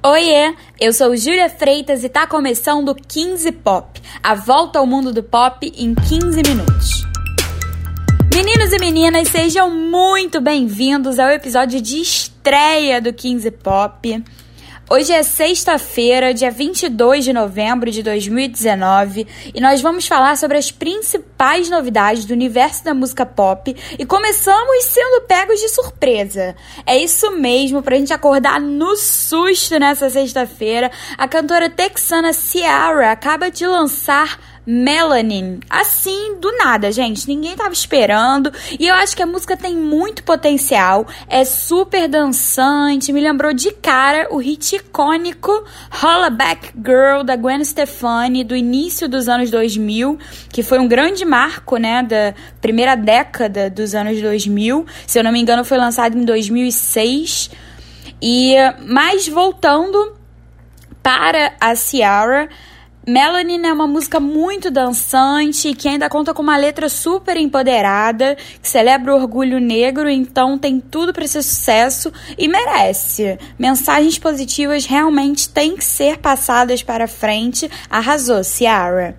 Oiê, eu sou Júlia Freitas e tá começando o 15 Pop, a volta ao mundo do pop em 15 minutos. Meninos e meninas, sejam muito bem-vindos ao episódio de estreia do 15 Pop. Hoje é sexta-feira, dia 22 de novembro de 2019, e nós vamos falar sobre as principais novidades do universo da música pop e começamos sendo pegos de surpresa. É isso mesmo, pra gente acordar no susto nessa sexta-feira, a cantora texana Ciara acaba de lançar Melanin. Assim, do nada, gente. Ninguém tava esperando. E eu acho que a música tem muito potencial. É super dançante. Me lembrou de cara o hit icônico Hollaback Girl da Gwen Stefani do início dos anos 2000, que foi um grande marco, né, da primeira década dos anos 2000. Se eu não me engano, foi lançado em 2006. E mais voltando para a Ciara, Melanin é uma música muito dançante que ainda conta com uma letra super empoderada, que celebra o orgulho negro, então tem tudo para ser sucesso e merece. Mensagens positivas realmente têm que ser passadas para frente. Arrasou, Ciara.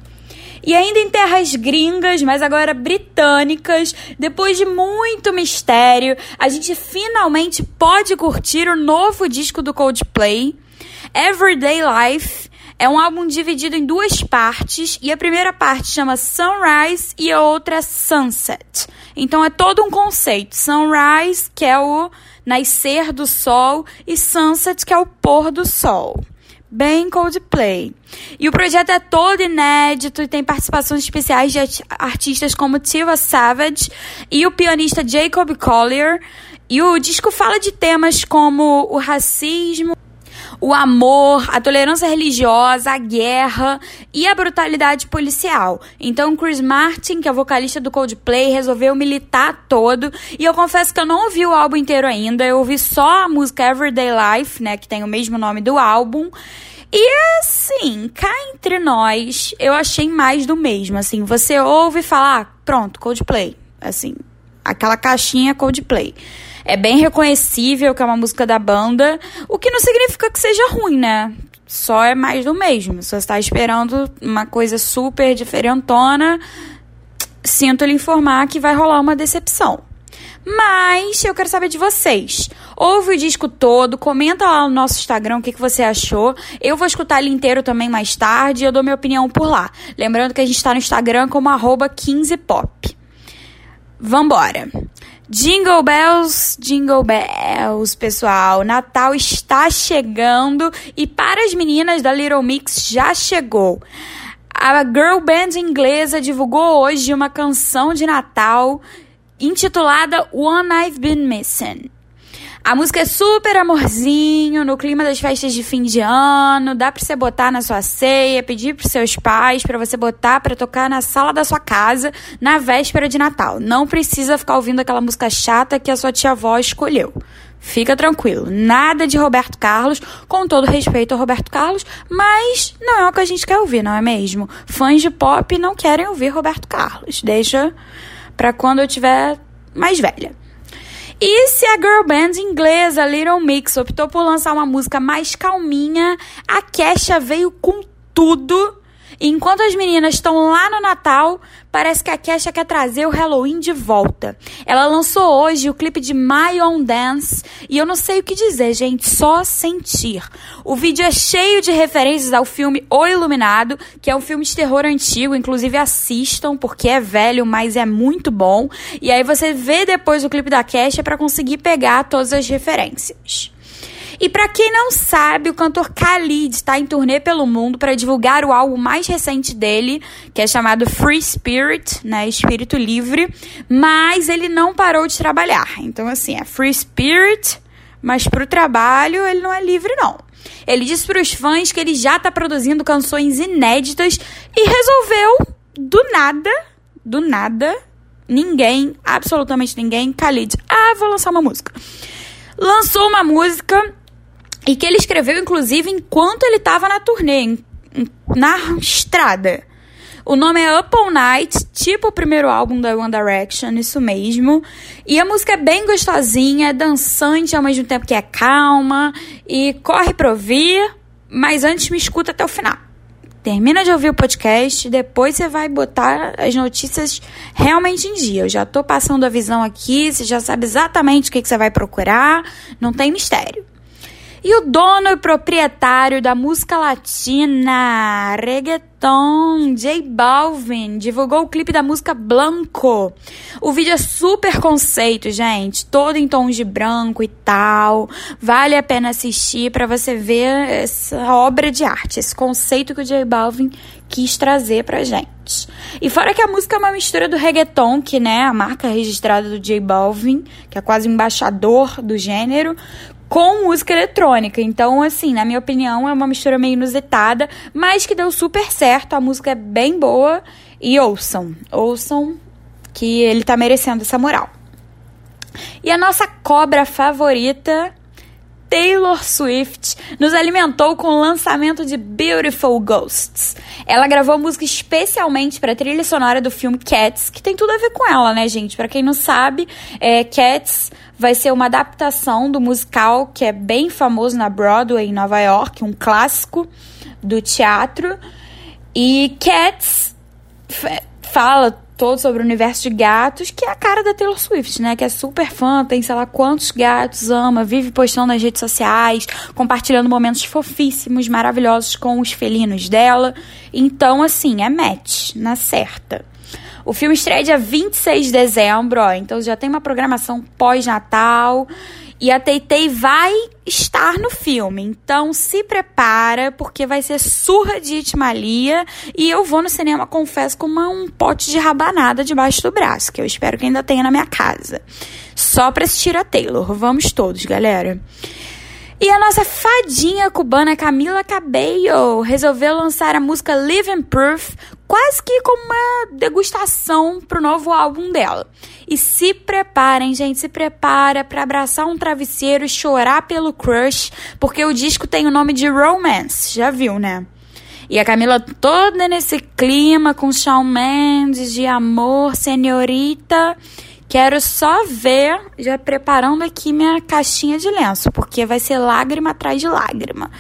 E ainda em terras gringas, mas agora britânicas, depois de muito mistério, a gente finalmente pode curtir o novo disco do Coldplay, Everyday Life é um álbum dividido em duas partes e a primeira parte chama Sunrise e a outra Sunset. Então é todo um conceito. Sunrise, que é o nascer do sol, e Sunset, que é o pôr do sol. Bem Coldplay. E o projeto é todo inédito e tem participações especiais de artistas como Tiva Savage e o pianista Jacob Collier. E o disco fala de temas como o racismo, o amor, a tolerância religiosa, a guerra e a brutalidade policial. Então, Chris Martin, que é vocalista do Coldplay, resolveu militar todo. E eu confesso que eu não ouvi o álbum inteiro ainda. Eu ouvi só a música Everyday Life, né, que tem o mesmo nome do álbum. E assim, cá entre nós, eu achei mais do mesmo. Assim, você ouve falar, ah, pronto, Coldplay. Assim, aquela caixinha Coldplay. É bem reconhecível que é uma música da banda, o que não significa que seja ruim, né? Só é mais do mesmo. Se você está esperando uma coisa super diferentona, sinto lhe informar que vai rolar uma decepção. Mas eu quero saber de vocês. Ouve o disco todo, comenta lá no nosso Instagram o que, que você achou. Eu vou escutar ele inteiro também mais tarde e eu dou minha opinião por lá. Lembrando que a gente está no Instagram como 15pop. Vambora! Jingle Bells, Jingle Bells, pessoal. Natal está chegando e para as meninas da Little Mix já chegou. A girl band inglesa divulgou hoje uma canção de Natal intitulada One I've Been Missing. A música é super amorzinho, no clima das festas de fim de ano, dá pra você botar na sua ceia, pedir pros seus pais para você botar para tocar na sala da sua casa na véspera de Natal. Não precisa ficar ouvindo aquela música chata que a sua tia-avó escolheu. Fica tranquilo, nada de Roberto Carlos, com todo respeito ao Roberto Carlos, mas não é o que a gente quer ouvir, não é mesmo? Fãs de pop não querem ouvir Roberto Carlos. Deixa pra quando eu tiver mais velha. E se a girl band inglesa Little Mix optou por lançar uma música mais calminha, a Kesha veio com tudo e enquanto as meninas estão lá no Natal, parece que a Kesha quer trazer o Halloween de volta. Ela lançou hoje o clipe de My Own Dance e eu não sei o que dizer, gente, só sentir. O vídeo é cheio de referências ao filme O Iluminado, que é um filme de terror antigo, inclusive assistam porque é velho, mas é muito bom. E aí você vê depois o clipe da Kesha para conseguir pegar todas as referências. E para quem não sabe, o cantor Khalid está em turnê pelo mundo para divulgar o álbum mais recente dele, que é chamado Free Spirit, né, Espírito Livre, mas ele não parou de trabalhar. Então assim, é Free Spirit, mas para o trabalho ele não é livre não. Ele disse para os fãs que ele já está produzindo canções inéditas e resolveu do nada, do nada, ninguém, absolutamente ninguém, Khalid, ah, vou lançar uma música. Lançou uma música e que ele escreveu, inclusive, enquanto ele estava na turnê, na estrada. O nome é Up All Night, tipo o primeiro álbum da One Direction, isso mesmo. E a música é bem gostosinha, é dançante ao mesmo tempo que é calma. E corre pra ouvir, mas antes me escuta até o final. Termina de ouvir o podcast, depois você vai botar as notícias realmente em dia. Eu já tô passando a visão aqui, você já sabe exatamente o que, que você vai procurar, não tem mistério. E o dono e proprietário da música latina, reggaeton, J Balvin, divulgou o clipe da música Blanco. O vídeo é super conceito, gente, todo em tons de branco e tal. Vale a pena assistir para você ver essa obra de arte, esse conceito que o J Balvin quis trazer pra gente. E fora que a música é uma mistura do reggaeton, que né, a marca registrada do J Balvin, que é quase embaixador do gênero, com música eletrônica. Então, assim, na minha opinião, é uma mistura meio inusitada, mas que deu super certo. A música é bem boa. E ouçam, ouçam que ele tá merecendo essa moral. E a nossa cobra favorita, Taylor Swift, nos alimentou com o lançamento de Beautiful Ghosts. Ela gravou música especialmente para a trilha sonora do filme Cats, que tem tudo a ver com ela, né, gente? Para quem não sabe, é, Cats vai ser uma adaptação do musical que é bem famoso na Broadway, em Nova York, um clássico do teatro. E Cats fala todo sobre o universo de gatos, que é a cara da Taylor Swift, né? Que é super fã, tem sei lá quantos gatos, ama, vive postando nas redes sociais, compartilhando momentos fofíssimos, maravilhosos com os felinos dela. Então, assim, é match, na certa. O filme estreia dia 26 de dezembro, ó, então já tem uma programação pós-Natal. E a Teitei vai estar no filme. Então se prepara, porque vai ser surra de Itmalia. E eu vou no cinema, confesso, com uma, um pote de rabanada debaixo do braço, que eu espero que ainda tenha na minha casa. Só pra assistir a Taylor. Vamos todos, galera. E a nossa fadinha cubana Camila Cabello resolveu lançar a música Living Proof quase que como uma degustação pro novo álbum dela. E se preparem, gente, se prepara para abraçar um travesseiro e chorar pelo crush, porque o disco tem o nome de Romance, já viu, né? E a Camila toda nesse clima com Shawn Mendes de amor, senhorita. Quero só ver, já preparando aqui minha caixinha de lenço, porque vai ser lágrima atrás de lágrima.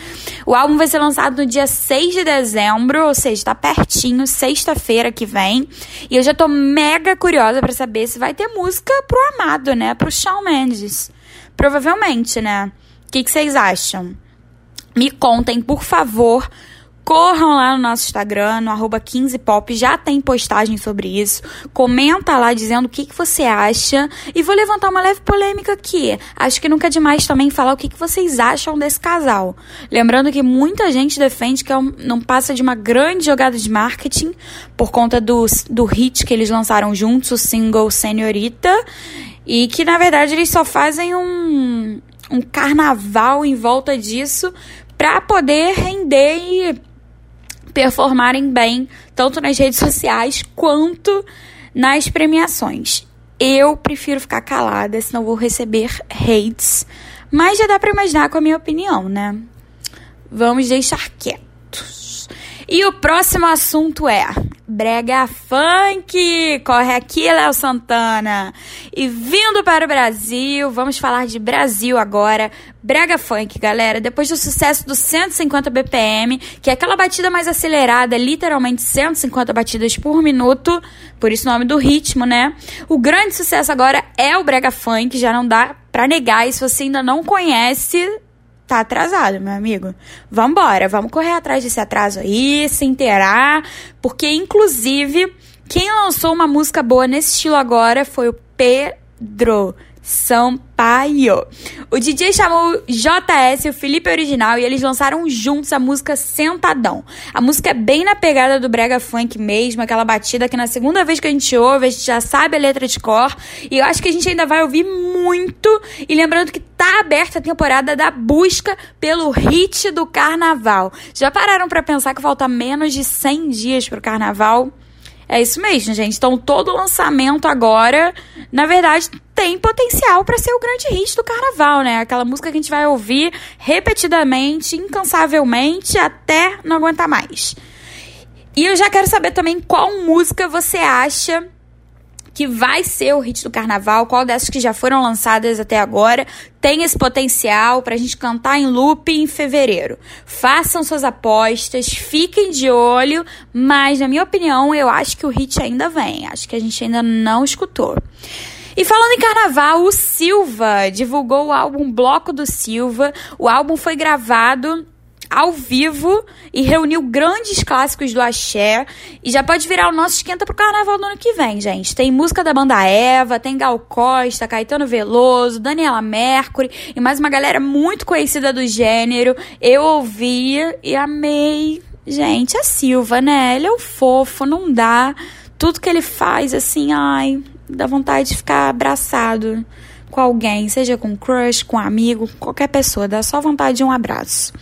O álbum vai ser lançado no dia 6 de dezembro, ou seja, tá pertinho, sexta-feira que vem. E eu já tô mega curiosa para saber se vai ter música pro amado, né? Pro Shawn Mendes. Provavelmente, né? O que, que vocês acham? Me contem, por favor, corram lá no nosso Instagram, no arroba 15pop, já tem postagem sobre isso. Comenta lá dizendo o que, que você acha. E vou levantar uma leve polêmica aqui. Acho que nunca é demais também falar o que, que vocês acham desse casal. Lembrando que muita gente defende que é não passa de uma grande jogada de marketing por conta do, do hit que eles lançaram juntos, o single Senhorita. E que na verdade eles só fazem um, um carnaval em volta disso para poder render e performarem bem, tanto nas redes sociais quanto nas premiações. Eu prefiro ficar calada, senão vou receber hates. Mas já dá para imaginar com a minha opinião, né? Vamos deixar quietos. E o próximo assunto é Brega Funk! Corre aqui, Léo Santana! E vindo para o Brasil, vamos falar de Brasil agora. Brega Funk, galera. Depois do sucesso do 150 BPM, que é aquela batida mais acelerada, literalmente 150 batidas por minuto, por isso o nome do ritmo, né? O grande sucesso agora é o Brega Funk, já não dá pra negar. E se você ainda não conhece, tá atrasado, meu amigo. Vambora, vamos correr atrás desse atraso aí, se inteirar, porque inclusive quem lançou uma música boa nesse estilo agora foi o Pedro. Sampaio. O DJ chamou JS, o Felipe Original, e eles lançaram juntos a música Sentadão. A música é bem na pegada do brega funk mesmo, aquela batida que na segunda vez que a gente ouve, a gente já sabe a letra de cor, e eu acho que a gente ainda vai ouvir muito. E lembrando que tá aberta a temporada da busca pelo hit do carnaval. Já pararam para pensar que falta menos de 100 dias pro carnaval? É isso mesmo, gente. Então, todo lançamento agora, na verdade, tem potencial para ser o grande hit do carnaval, né? Aquela música que a gente vai ouvir repetidamente, incansavelmente, até não aguentar mais. E eu já quero saber também qual música você acha que vai ser o hit do carnaval, qual dessas que já foram lançadas até agora tem esse potencial para a gente cantar em loop em fevereiro. Façam suas apostas, fiquem de olho, mas na minha opinião, eu acho que o hit ainda vem. Acho que a gente ainda não escutou. E falando em carnaval, o Silva divulgou o álbum Bloco do Silva. O álbum foi gravado ao vivo e reuniu grandes clássicos do axé. E já pode virar o nosso esquenta pro carnaval do ano que vem, gente. Tem música da banda Eva, tem Gal Costa, Caetano Veloso, Daniela Mercury e mais uma galera muito conhecida do gênero. Eu ouvi e amei. Gente, a Silva, né? Ele é o fofo, não dá. Tudo que ele faz, assim, ai, dá vontade de ficar abraçado com alguém, seja com crush, com amigo, qualquer pessoa, dá só vontade de um abraço.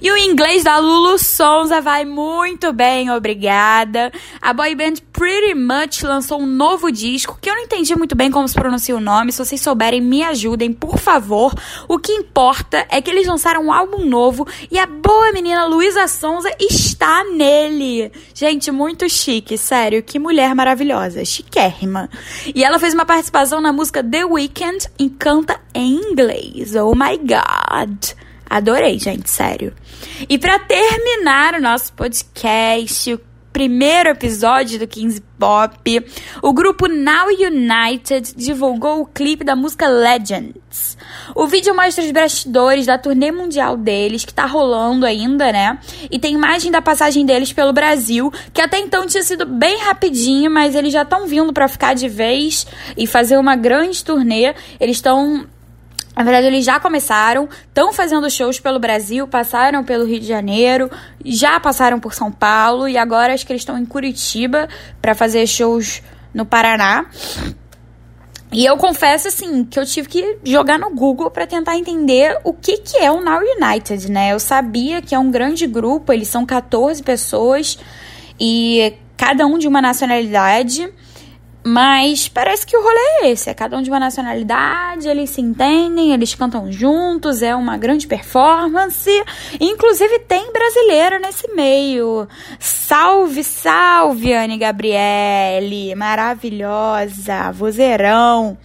E o inglês da Lulu Sonza vai muito bem, obrigada. A boy band Pretty Much lançou um novo disco que eu não entendi muito bem como se pronuncia o nome. Se vocês souberem, me ajudem, por favor. O que importa é que eles lançaram um álbum novo e a boa menina Luísa Sonza está nele. Gente, muito chique, sério. Que mulher maravilhosa, chiquérrima. E ela fez uma participação na música The Weeknd e canta em inglês. Oh my god. Adorei, gente, sério. E para terminar o nosso podcast, o primeiro episódio do 15 Pop, o grupo Now United divulgou o clipe da música Legends. O vídeo mostra os bastidores da turnê mundial deles, que tá rolando ainda, né? E tem imagem da passagem deles pelo Brasil, que até então tinha sido bem rapidinho, mas eles já estão vindo para ficar de vez e fazer uma grande turnê. Eles estão na verdade, eles já começaram, estão fazendo shows pelo Brasil, passaram pelo Rio de Janeiro, já passaram por São Paulo e agora acho que eles estão em Curitiba para fazer shows no Paraná. E eu confesso, assim, que eu tive que jogar no Google para tentar entender o que, que é o Now United, né? Eu sabia que é um grande grupo, eles são 14 pessoas e cada um de uma nacionalidade. Mas parece que o rolê é esse: é cada um de uma nacionalidade, eles se entendem, eles cantam juntos, é uma grande performance. Inclusive tem brasileiro nesse meio. Salve, salve, Anne Gabriele! Maravilhosa, vozeirão.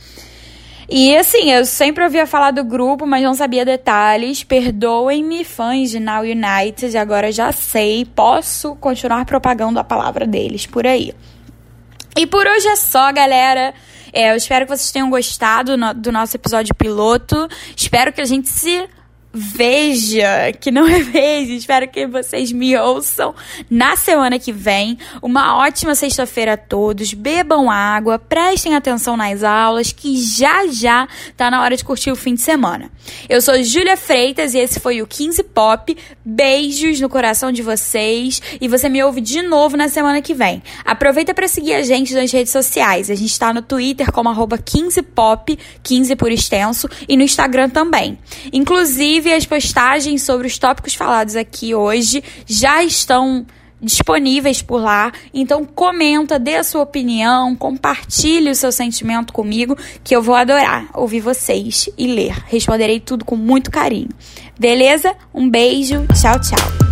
E assim, eu sempre ouvia falar do grupo, mas não sabia detalhes. Perdoem-me, fãs de Now United, agora já sei, posso continuar propagando a palavra deles por aí. E por hoje é só, galera. É, eu espero que vocês tenham gostado no, do nosso episódio piloto. Espero que a gente se veja, que não é veja. Espero que vocês me ouçam na semana que vem. Uma ótima sexta-feira a todos. Bebam água, prestem atenção nas aulas, que já já tá na hora de curtir o fim de semana. Eu sou Júlia Freitas e esse foi o 15 Pop. Beijos no coração de vocês e você me ouve de novo na semana que vem. Aproveita para seguir a gente nas redes sociais. A gente está no Twitter como arroba 15pop, 15 por extenso, e no Instagram também. Inclusive, Inclusive, as postagens sobre os tópicos falados aqui hoje já estão disponíveis por lá. Então comenta, dê a sua opinião, compartilhe o seu sentimento comigo, que eu vou adorar ouvir vocês e ler. Responderei tudo com muito carinho. Beleza? Um beijo, tchau, tchau.